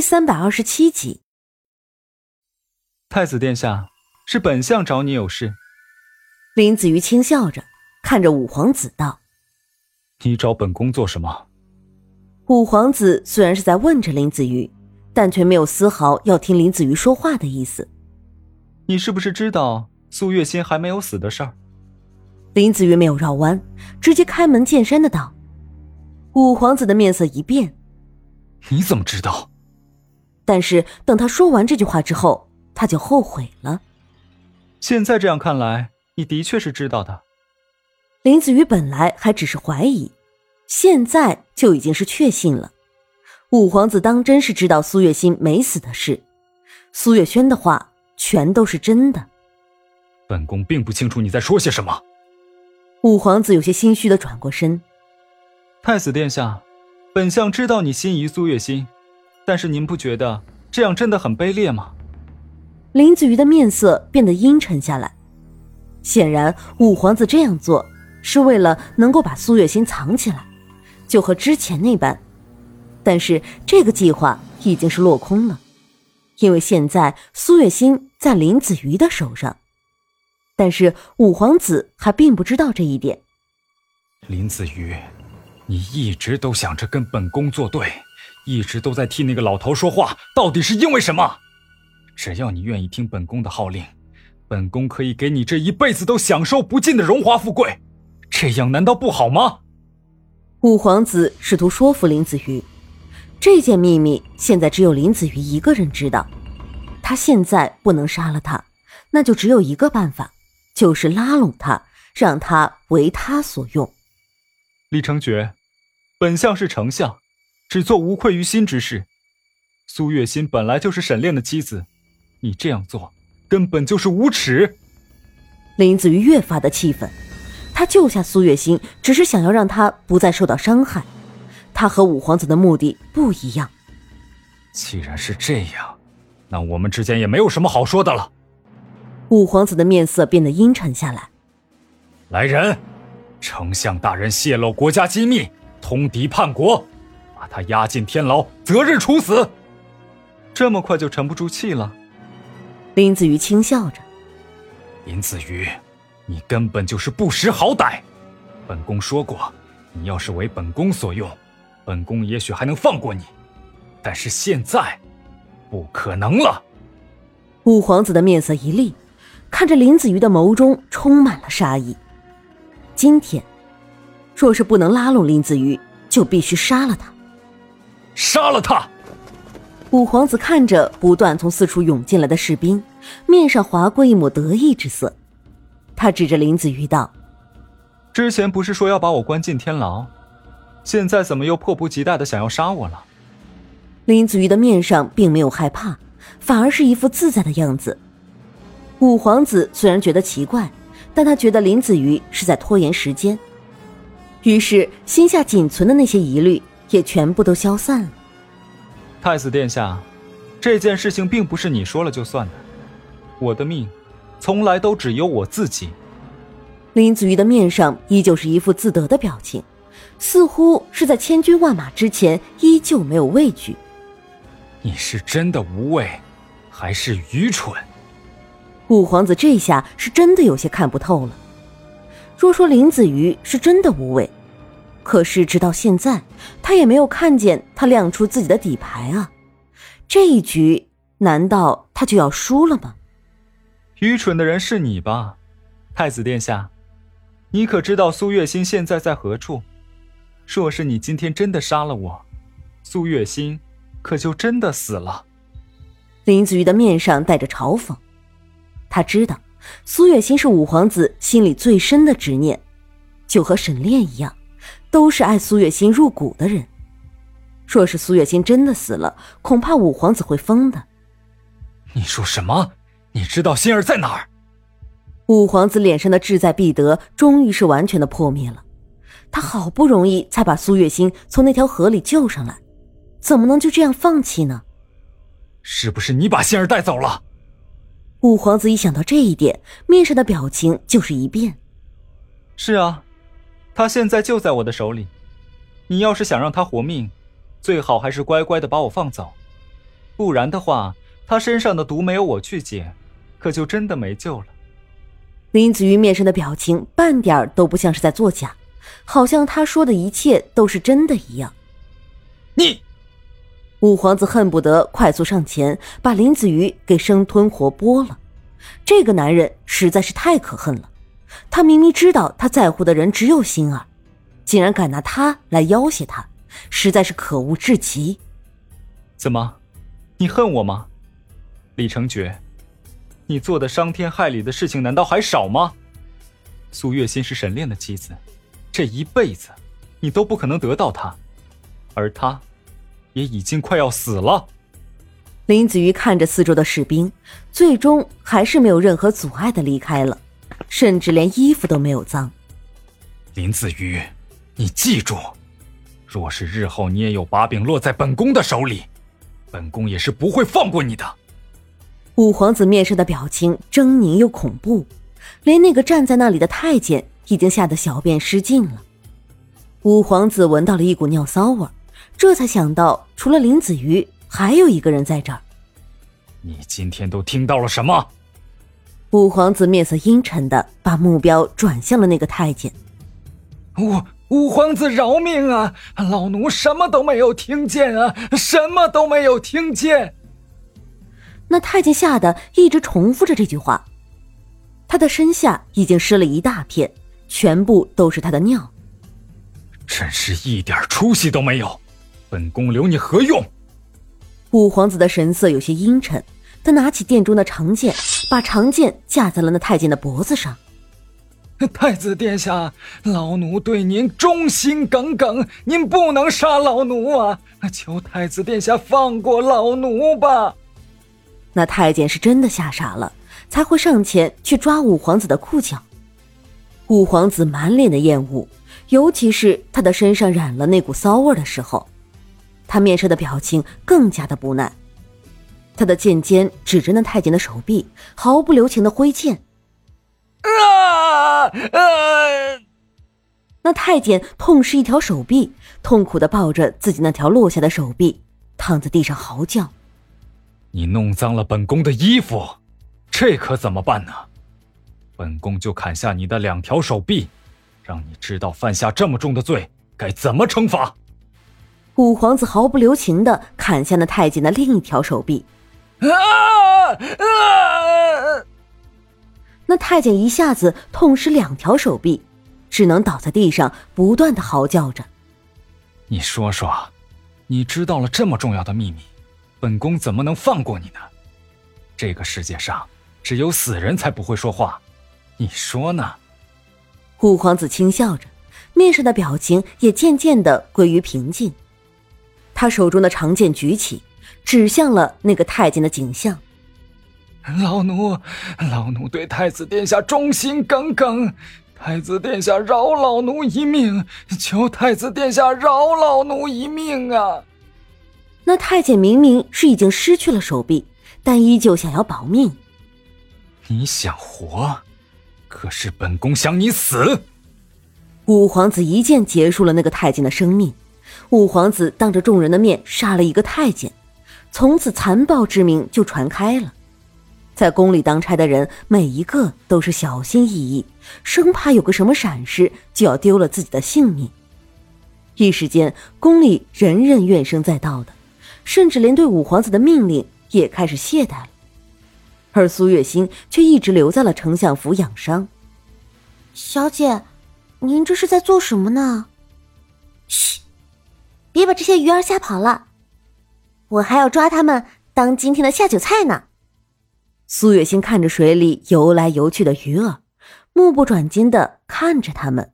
第三百二十七集。太子殿下，是本相找你有事。林子瑜轻笑着看着五皇子道：“你找本宫做什么？”五皇子虽然是在问着林子瑜，但却没有丝毫要听林子瑜说话的意思。你是不是知道苏月心还没有死的事儿？林子瑜没有绕弯，直接开门见山的道。五皇子的面色一变：“你怎么知道？”但是等他说完这句话之后。他就后悔了。现在这样看来，你的确是知道的。林子瑜本来还只是怀疑，现在就已经是确信了。五皇子当真是知道苏月心没死的事，苏月轩的话全都是真的。本宫并不清楚你在说些什么。五皇子有些心虚的转过身。太子殿下，本相知道你心仪苏月心，但是您不觉得这样真的很卑劣吗？林子瑜的面色变得阴沉下来，显然五皇子这样做是为了能够把苏月心藏起来，就和之前那般。但是这个计划已经是落空了，因为现在苏月心在林子瑜的手上。但是五皇子还并不知道这一点。林子瑜，你一直都想着跟本宫作对，一直都在替那个老头说话，到底是因为什么？只要你愿意听本宫的号令，本宫可以给你这一辈子都享受不尽的荣华富贵，这样难道不好吗？五皇子试图说服林子瑜，这件秘密现在只有林子瑜一个人知道，他现在不能杀了他，那就只有一个办法，就是拉拢他，让他为他所用。李成觉，本相是丞相，只做无愧于心之事。苏月心本来就是沈炼的妻子。你这样做根本就是无耻！林子瑜越发的气愤，他救下苏月心，只是想要让他不再受到伤害。他和五皇子的目的不一样。既然是这样，那我们之间也没有什么好说的了。五皇子的面色变得阴沉下来。来人，丞相大人泄露国家机密，通敌叛国，把他押进天牢，择日处死。这么快就沉不住气了？林子瑜轻笑着：“林子瑜，你根本就是不识好歹。本宫说过，你要是为本宫所用，本宫也许还能放过你。但是现在，不可能了。”五皇子的面色一厉，看着林子瑜的眸中充满了杀意。今天，若是不能拉拢林子瑜，就必须杀了他。杀了他！五皇子看着不断从四处涌进来的士兵，面上划过一抹得意之色。他指着林子瑜道：“之前不是说要把我关进天牢，现在怎么又迫不及待的想要杀我了？”林子瑜的面上并没有害怕，反而是一副自在的样子。五皇子虽然觉得奇怪，但他觉得林子瑜是在拖延时间，于是心下仅存的那些疑虑也全部都消散了。太子殿下，这件事情并不是你说了就算的。我的命，从来都只有我自己。林子瑜的面上依旧是一副自得的表情，似乎是在千军万马之前依旧没有畏惧。你是真的无畏，还是愚蠢？五皇子这下是真的有些看不透了。若说林子瑜是真的无畏。可是直到现在，他也没有看见他亮出自己的底牌啊！这一局难道他就要输了吗？愚蠢的人是你吧，太子殿下？你可知道苏月心现在在何处？若是你今天真的杀了我，苏月心可就真的死了。林子瑜的面上带着嘲讽，他知道苏月心是五皇子心里最深的执念，就和沈炼一样。都是爱苏月心入骨的人，若是苏月心真的死了，恐怕五皇子会疯的。你说什么？你知道心儿在哪儿？五皇子脸上的志在必得终于是完全的破灭了。他好不容易才把苏月心从那条河里救上来，怎么能就这样放弃呢？是不是你把心儿带走了？五皇子一想到这一点，面上的表情就是一变。是啊。他现在就在我的手里，你要是想让他活命，最好还是乖乖的把我放走。不然的话，他身上的毒没有我去解，可就真的没救了。林子瑜面上的表情半点都不像是在作假，好像他说的一切都是真的一样。你，五皇子恨不得快速上前把林子瑜给生吞活剥了。这个男人实在是太可恨了，他明明知道他在乎的人只有心儿，竟然敢拿他来要挟他，实在是可恶至极。怎么，你恨我吗，李成觉？你做的伤天害理的事情难道还少吗？苏月心是沈炼的妻子，这一辈子你都不可能得到她，而她也已经快要死了。林子瑜看着四周的士兵，最终还是没有任何阻碍的离开了，甚至连衣服都没有脏。林子瑜，你记住，若是日后你也有把柄落在本宫的手里，本宫也是不会放过你的。五皇子面上的表情狰狞又恐怖，连那个站在那里的太监已经吓得小便失禁了。五皇子闻到了一股尿骚味，这才想到除了林子瑜，还有一个人在这儿。你今天都听到了什么？五皇子面色阴沉的把目标转向了那个太监。五五皇子饶命啊！老奴什么都没有听见啊，什么都没有听见。那太监吓得一直重复着这句话，他的身下已经湿了一大片，全部都是他的尿。真是一点出息都没有，本宫留你何用？五皇子的神色有些阴沉，他拿起殿中的长剑，把长剑架在了那太监的脖子上。太子殿下，老奴对您忠心耿耿，您不能杀老奴啊！求太子殿下放过老奴吧。那太监是真的吓傻了，才会上前去抓五皇子的裤脚。五皇子满脸的厌恶，尤其是他的身上染了那股骚味的时候，他面上的表情更加的不耐。他的剑尖指着那太监的手臂，毫不留情的挥剑。啊啊！那太监痛失一条手臂，痛苦的抱着自己那条落下的手臂，躺在地上嚎叫。你弄脏了本宫的衣服，这可怎么办呢？本宫就砍下你的两条手臂，让你知道犯下这么重的罪该怎么惩罚。五皇子毫不留情的砍下那太监的另一条手臂，啊啊！那太监一下子痛失两条手臂，只能倒在地上，不断的嚎叫着。你说说，你知道了这么重要的秘密？本宫怎么能放过你呢？这个世界上只有死人才不会说话，你说呢？五皇子轻笑着，面上的表情也渐渐的归于平静。他手中的长剑举起，指向了那个太监的景象。老奴，老奴对太子殿下忠心耿耿，太子殿下饶老奴一命，求太子殿下饶老奴一命啊！那太监明明是已经失去了手臂，但依旧想要保命。你想活，可是本宫想你死。五皇子一剑结束了那个太监的生命。五皇子当着众人的面杀了一个太监，从此残暴之名就传开了。在宫里当差的人每一个都是小心翼翼，生怕有个什么闪失就要丢了自己的性命。一时间，宫里人人怨声载道的。甚至连对五皇子的命令也开始懈怠了，而苏月心却一直留在了丞相府养伤。小姐，您这是在做什么呢？嘘，别把这些鱼儿吓跑了，我还要抓他们当今天的下酒菜呢。苏月心看着水里游来游去的鱼儿，目不转睛的看着他们。